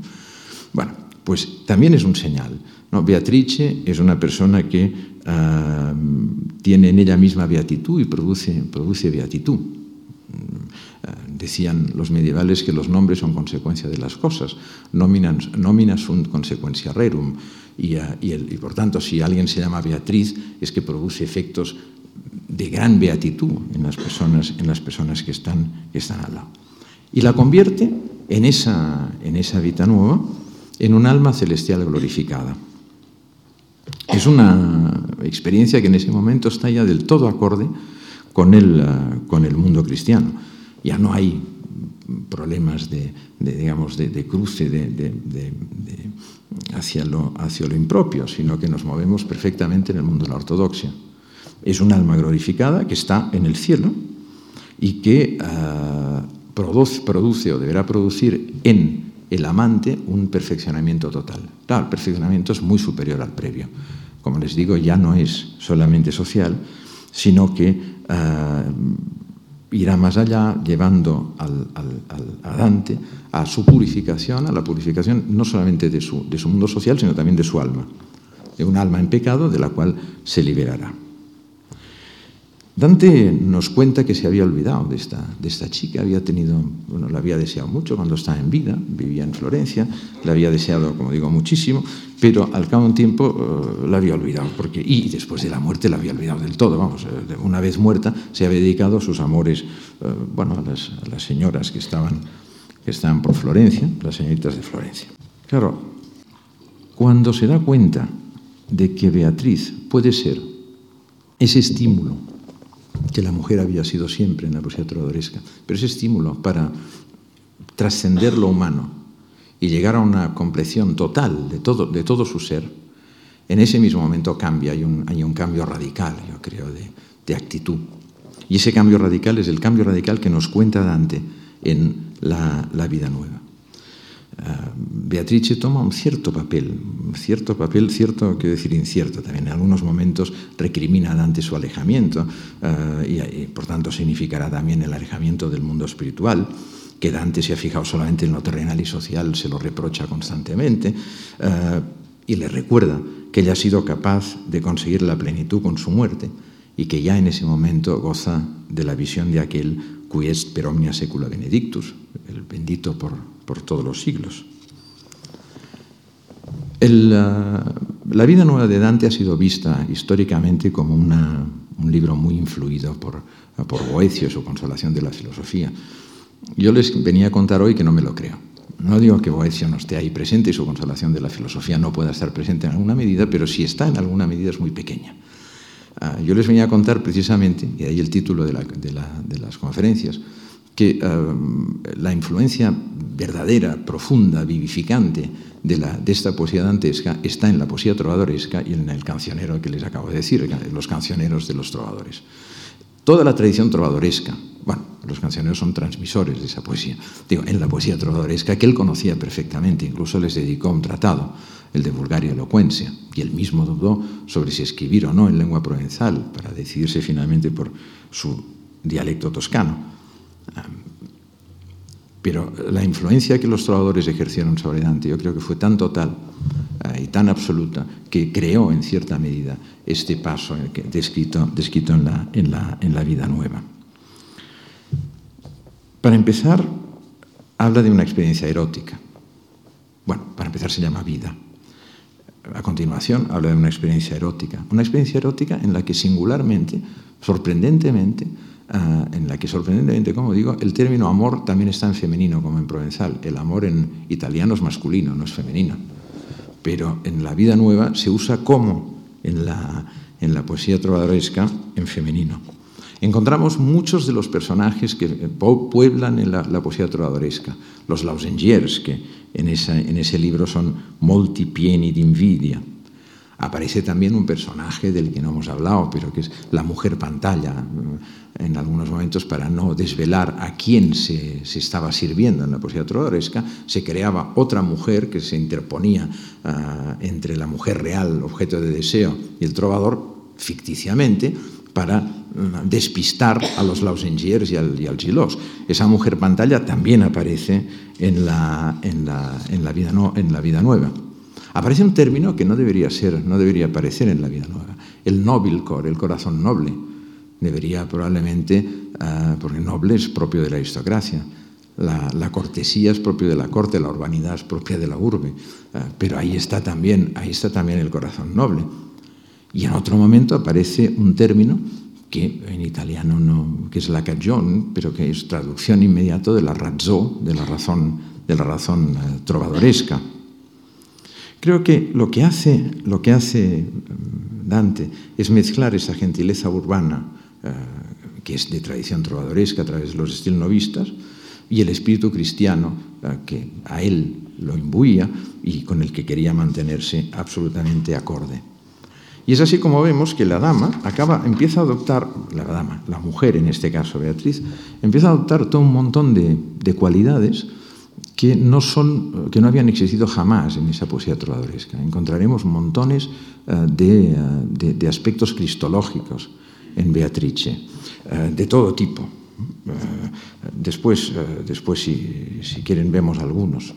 Bueno, pues también es un señal. Beatrice es una persona que uh, tiene en ella misma beatitud y produce, produce beatitud. Eh, decían los medievales que los nombres son consecuencia de las cosas, nomina, sunt consequentia rerum, y, eh, y, por tanto si alguien se llama Beatriz es que produce efectos de gran beatitud en las personas, en las personas que, están, que están al lado. Y la convierte en esa, en esa vida nueva en un alma celestial glorificada. Es una experiencia que en ese momento está ya del todo acorde con el, uh, con el mundo cristiano. Ya no hay problemas de, digamos, de, cruce de, hacia, lo, hacia lo impropio, sino que nos movemos perfectamente en el mundo de la ortodoxia. Es un alma glorificada que está en el cielo y que uh, produce, produce o deberá producir en el amante un perfeccionamiento total. Claro, el perfeccionamiento es muy superior al previo. Como les digo, ya no es solamente social, sino que uh, irá más allá llevando al, al, al, a Dante a su purificación, a la purificación no solamente de su, de su mundo social, sino también de su alma, de un alma en pecado de la cual se liberará. Dante nos cuenta que se había olvidado de esta, de esta chica, había tenido, bueno, la había deseado mucho cuando estaba en vida, vivía en Florencia, la había deseado, como digo, muchísimo, pero al cabo de un tiempo uh, la había olvidado, porque, y después de la muerte la había olvidado del todo, vamos, eh, una vez muerta se había dedicado a sus amores, uh, bueno, a las, a las, señoras que estaban, que estaban por Florencia, las señoritas de Florencia. Claro, cuando se da cuenta de que Beatriz puede ser ese estímulo que la mujer había sido siempre en la poesía trovadoresca, pero ese estímulo para trascender lo humano y llegar a una compleción total de todo, de todo su ser, en ese mismo momento cambia, hay un, hay un cambio radical, yo creo, de, de, actitud. Y ese cambio radical es el cambio radical que nos cuenta Dante en la, la vida nueva. Uh, Beatrice toma un cierto papel, cierto papel, cierto, quiero decir incierto también. En algunos momentos recrimina a Dante su alejamiento uh, y, por tanto significará también el alejamiento del mundo espiritual, que Dante se ha fijado solamente en lo terrenal y social, se lo reprocha constantemente uh, y le recuerda que ella ha sido capaz de conseguir la plenitud con su muerte y que ya en ese momento goza de la visión de aquel cui est per omnia secula benedictus, el bendito por por todos los siglos. Uh, la vida nueva de Dante ha sido vista históricamente como una, un libro muy influido por, por Boecio, su consolación de la filosofía. Yo les venía a contar hoy que no me lo creo. No digo que Boecio no esté ahí presente y su consolación de la filosofía no pueda estar presente en alguna medida, pero si está en alguna medida es muy pequeña. Ah, yo les venía a contar precisamente, y ahí el título de, las conferencias, que ah, la influencia verdadera, profunda, vivificante de, de, esta poesía dantesca está en la poesía trovadoresca y en el cancionero que les acabo de decir, los cancioneros de los trovadores. Toda la tradición trovadoresca, bueno, los cancioneros son transmisores de esa poesía, digo, en la poesía trovadoresca que él conocía perfectamente, incluso les dedicó un tratado el de vulgaria elocuencia, y él mismo dudó sobre si escribir o no en lengua provenzal para decidirse finalmente por su dialecto toscano. Pero la influencia que los trovadores ejercieron sobre Dante yo creo que fue tan total eh, y tan absoluta que creó en cierta medida este paso descrito, descrito en, la, en, la, en la vida nueva. Para empezar, habla de una experiencia erótica. Bueno, para empezar se llama vida a continuación habla de una experiencia erótica, una experiencia erótica en la que singularmente, sorprendentemente, ah, en la que sorprendentemente, como digo, el término amor también está en femenino como en provenzal. El amor en italiano es masculino, no es femenino. Pero en la vida nueva se usa como en la, en la poesía trovadoresca en femenino. Encontramos muchos de los personajes que pueblan en la, poesía trovadoresca. Los Lausengiers, que en, en ese libro son molti pieni di invidia. Aparece también un personaje del que no hemos hablado, pero que es la mujer pantalla, mm, en algunos momentos para no desvelar a quién se, estaba sirviendo en la poesía trovadoresca, se creaba otra mujer que se interponía ah, entre la mujer real, objeto de deseo, y el trovador, ficticiamente, para mm, despistar a los Lausengiers y al, y al. Esa mujer pantalla también aparece en la, en la, en la, vida, no, en la vida nueva. Aparece un término que no debería ser, no debería aparecer en la vida nueva, el nobilcore, el corazón noble. Debería probablemente, uh, porque noble es propio de la aristocracia, la, cortesía es propio de la corte, la urbanidad es propia de la urbe, uh, pero ahí está también, ahí está también el corazón noble. Y en otro momento aparece un término que en italiano no, que es la cagione, pero que es traducción inmediata de la razón, de la razón, de la razón trovadoresca. Creo que lo que hace, lo que hace mm, Dante es mezclar esa gentileza urbana, eh, que es de tradición trovadoresca a través de los estilnovistas, y el espíritu cristiano eh, que a él lo imbuía y con el que quería mantenerse absolutamente acorde. Y es así como vemos que la dama acaba, empieza a adoptar, la dama, la mujer en este caso, Beatriz, empieza a adoptar todo un montón de, cualidades que no, son, que no habían existido jamás en esa poesía trovadoresca. Encontraremos montones eh, de, de, de, aspectos cristológicos en Beatrice, eh, de todo tipo. Eh, después, después si, quieren, vemos algunos.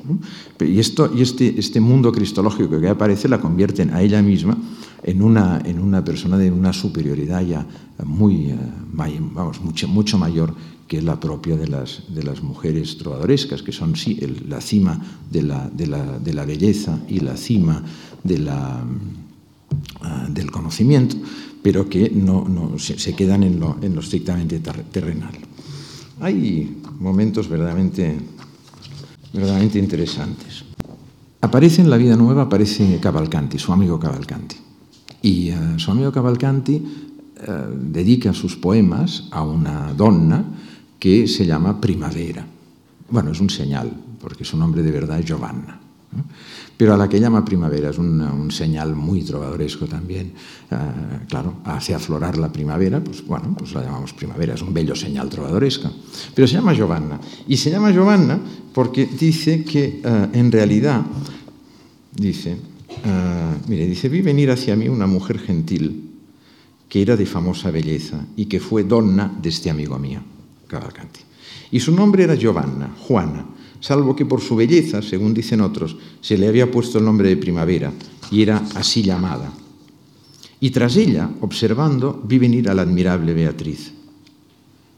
Y, esto, y este, este mundo cristológico que aparece la convierten a ella misma en una, en una persona de una superioridad ya muy, eh, vamos, mucho, mucho mayor que la propia de las, de las mujeres trovadorescas, que son sí la cima de la, de, la, de la, belleza y la cima ah, del conocimiento, pero que no, se, quedan en lo, en lo estrictamente terrenal. Hay momentos verdaderamente, verdaderamente interesantes. Aparece en la vida nueva, aparece Cavalcanti, su amigo Cavalcanti. Y uh, su amigo Cavalcanti uh, dedica sus poemas a una donna que se llama Primavera. Bueno, es un señal, porque su nombre de verdad es Giovanna. Pero a la que llama primavera es un, señal muy trovadoresco también. Uh, claro, hace aflorar la primavera, pues bueno, pues la llamamos primavera, es un bello señal trovadoresco. Pero se llama Giovanna. Y se llama Giovanna porque dice que en realidad, dice, Uh, mire, dice, vi venir hacia mí una mujer gentil que era de famosa belleza y que fue donna de este amigo mío, Y su nombre era Giovanna, Juana, salvo que por su belleza, según dicen otros, se le había puesto el nombre de primavera y era así llamada. Y tras ella, observando, vi venir a la admirable Beatriz.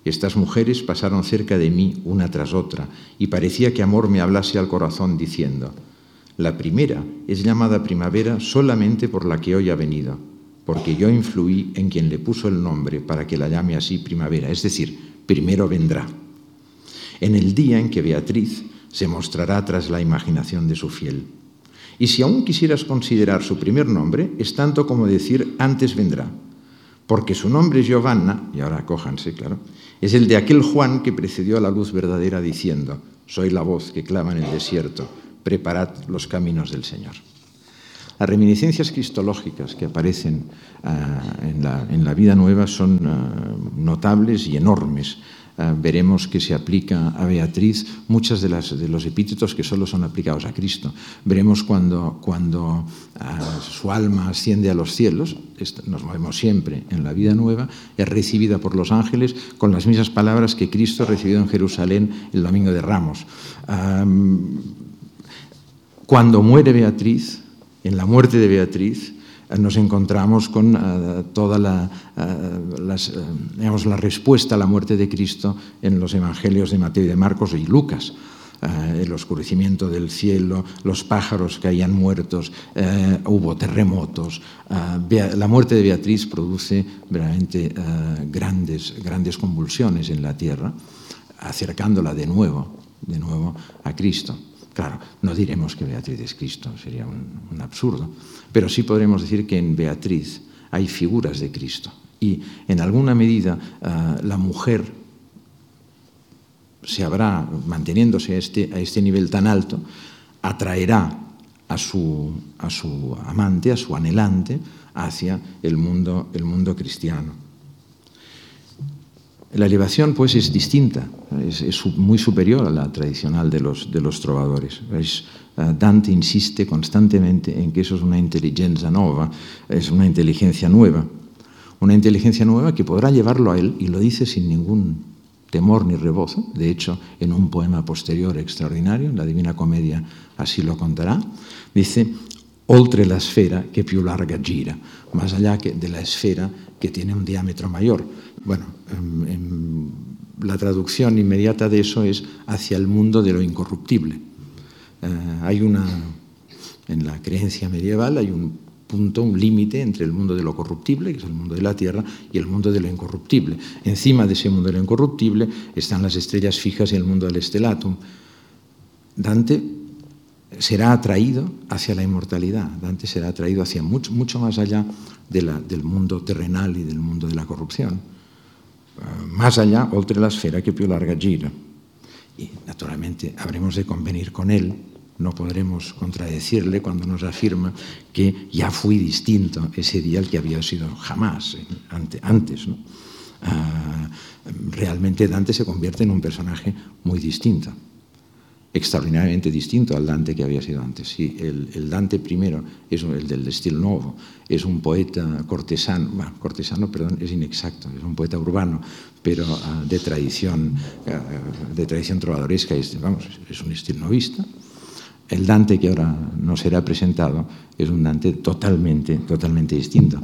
Estas mujeres pasaron cerca de mí una tras otra y parecía que amor me hablase al corazón diciendo, la primera es llamada primavera solamente por la que hoy ha venido, porque yo influí en quien le puso el nombre para que la llame así primavera, es decir, primero vendrá. en el día en que Beatriz se mostrará tras la imaginación de su fiel. Y si aún quisieras considerar su primer nombre, es tanto como decir antes vendrá, porque su nombre es Giovanna, y ahora cójanse, claro, es el de aquel Juan que precedió a la luz verdadera diciendo, soy la voz que clama en el desierto, preparad los caminos del Señor. Las reminiscencias cristológicas que aparecen uh, en, la, vida nueva son uh, notables y enormes. Uh, veremos que se aplica a Beatriz muchos de, las, de, los epítetos que solo son aplicados a Cristo. Veremos cuando su alma asciende a los cielos, nos movemos siempre en la vida nueva, es recibida por los ángeles con las mismas palabras que Cristo recibió en Jerusalén el domingo de Ramos. cuando muere Beatriz, en la muerte de Beatriz eh, nos encontramos con uh, toda la, uh, digamos, la, respuesta a la muerte de Cristo en los evangelios de Mateo y de Marcos y Lucas. el oscurecimiento del cielo, los pájaros caían muertos, hubo terremotos. la muerte de Beatriz produce verdaderamente grandes, grandes convulsiones en la tierra, acercándola de nuevo, de nuevo a Cristo. Claro, no diremos que Beatriz es Cristo, sería un, absurdo, pero sí podremos decir que en Beatriz hay figuras de Cristo y en alguna medida uh, la mujer se habrá, manteniéndose a este, a este nivel tan alto, atraerá a su, a su amante, a su anhelante, hacia el mundo, el mundo cristiano. La elevación, pues, es distinta, es, muy superior a la tradicional de los, de los trovadores. Es, uh, Dante insiste constantemente en que eso es una inteligencia nueva, es una inteligencia nueva, una inteligencia nueva que podrá llevarlo a él, y lo dice sin ningún temor ni rebozo, de hecho, en un poema posterior extraordinario, en la Divina Comedia así lo contará, dice, oltre la esfera que più larga gira, más allá de la esfera que tiene un diámetro mayor. Bueno, en, en la traducción inmediata de eso es hacia el mundo de lo incorruptible. Uh, hay una, en la creencia medieval hay un punto, un límite entre el mundo de lo corruptible, que es el mundo de la tierra, y el mundo de lo incorruptible. Encima de ese mundo de lo incorruptible están las estrellas fijas y el mundo del estelatum. Dante será atraído hacia la inmortalidad, Dante será atraído hacia mucho, mucho más allá del mundo terrenal y del mundo de la corrupción. Uh, más allá, oltre la esfera que più larga gira. Y naturalmente habremos de convenir con él, no podremos contradecirle cuando nos afirma que ya fui distinto ese día al que había sido jamás, ante, antes. ¿no? Uh, realmente Dante se convierte en un personaje muy distinto extraordinariamente distinto al Dante que había sido antes. Sí, el, Dante primero es el del estilo nuevo, es un poeta cortesano, bueno, cortesano, perdón, es inexacto, es un poeta urbano, pero uh, de tradición uh, de tradición trovadoresca, es, vamos, es un estilo novista. El Dante que ahora nos será presentado es un Dante totalmente, totalmente distinto.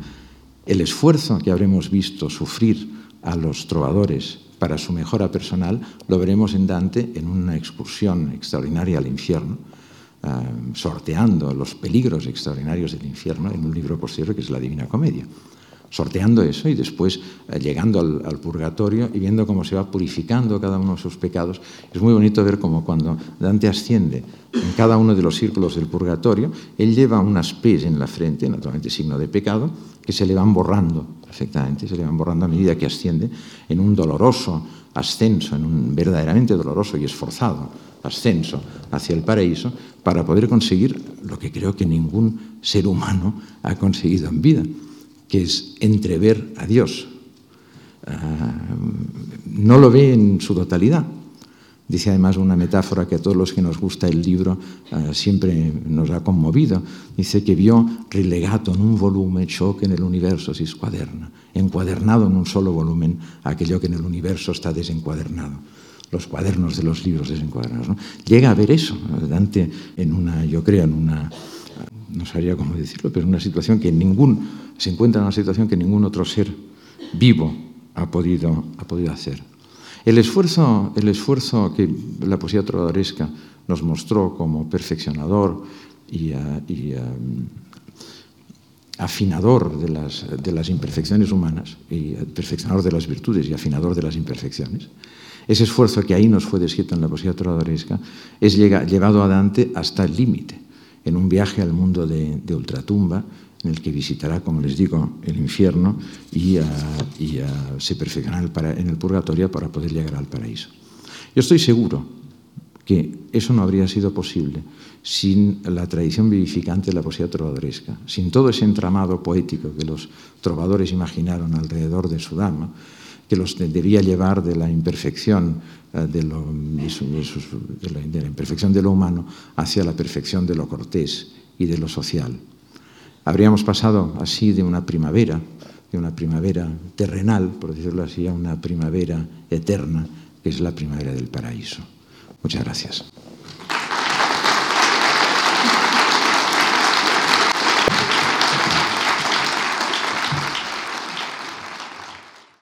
El esfuerzo que habremos visto sufrir a los trovadores para su mejora personal, lo veremos en Dante en una excursión extraordinaria al infierno, uh, sorteando los peligros extraordinarios del infierno en un libro posterior que es la Divina Comedia. Sorteando eso y después uh, llegando al, al, purgatorio y viendo cómo se va purificando cada uno de sus pecados. Es muy bonito ver cómo cuando Dante asciende en cada uno de los círculos del purgatorio, él lleva unas P's en la frente, naturalmente signo de pecado, que se le van borrando perfectamente, se le van borrando a medida que asciende en un doloroso ascenso, en un verdaderamente doloroso y esforzado ascenso hacia el paraíso para poder conseguir lo que creo que ningún ser humano ha conseguido en vida, que es entrever a Dios. Uh, no lo ve en su totalidad, Dice además una metáfora que a todos los que nos gusta el libro uh, siempre nos ha conmovido. Dice que vio relegato en un volumen ciò que en el universo si escuaderna, encuadernado en un solo volumen aquello que en el universo está desencuadernado. Los cuadernos de los libros desencuadernados. ¿no? Llega a ver eso, Dante, en una, yo creo, en una, no sabría cómo decirlo, pero una situación que ningún, se encuentra en una situación que ningún otro ser vivo ha podido, ha podido hacer. El esfuerzo, el esfuerzo que la poesía trovadoresca nos mostró como perfeccionador y, uh, y um, afinador de las, de las, imperfecciones humanas, y perfeccionador de las virtudes y afinador de las imperfecciones, ese esfuerzo que ahí nos fue descrito en la poesía trovadoresca es llevado a Dante hasta el límite, en un viaje al mundo de, ultratumba, en el que visitará, como les digo, el infierno y, se perfeccionará en el purgatorio para poder llegar al paraíso. Yo estoy seguro que eso no habría sido posible sin la tradición vivificante de la poesía trovadoresca, sin todo ese entramado poético que los trovadores imaginaron alrededor de su dama, que los debía llevar de la imperfección eh, de, lo, de, la, imperfección de lo humano hacia la perfección de lo cortés y de lo social. Habríamos pasado así de una primavera, de una primavera terrenal, por decirlo así, a una primavera eterna, que es la primavera del paraíso. Muchas gracias.